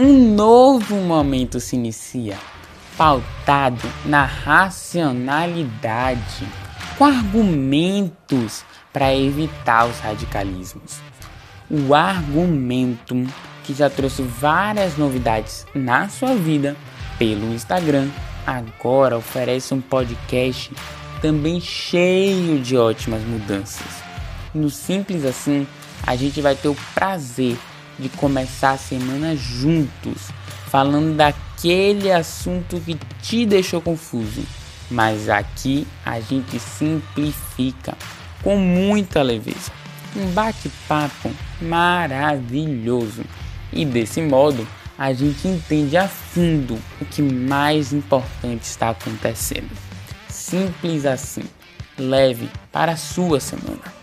um novo momento se inicia, pautado na racionalidade, com argumentos para evitar os radicalismos. O argumento que já trouxe várias novidades na sua vida pelo Instagram, agora oferece um podcast também cheio de ótimas mudanças. No Simples Assim, a gente vai ter o prazer de começar a semana juntos, falando daquele assunto que te deixou confuso. Mas aqui a gente simplifica com muita leveza. Um bate-papo maravilhoso. E desse modo, a gente entende a fundo o que mais importante está acontecendo. Simples assim. Leve para a sua semana.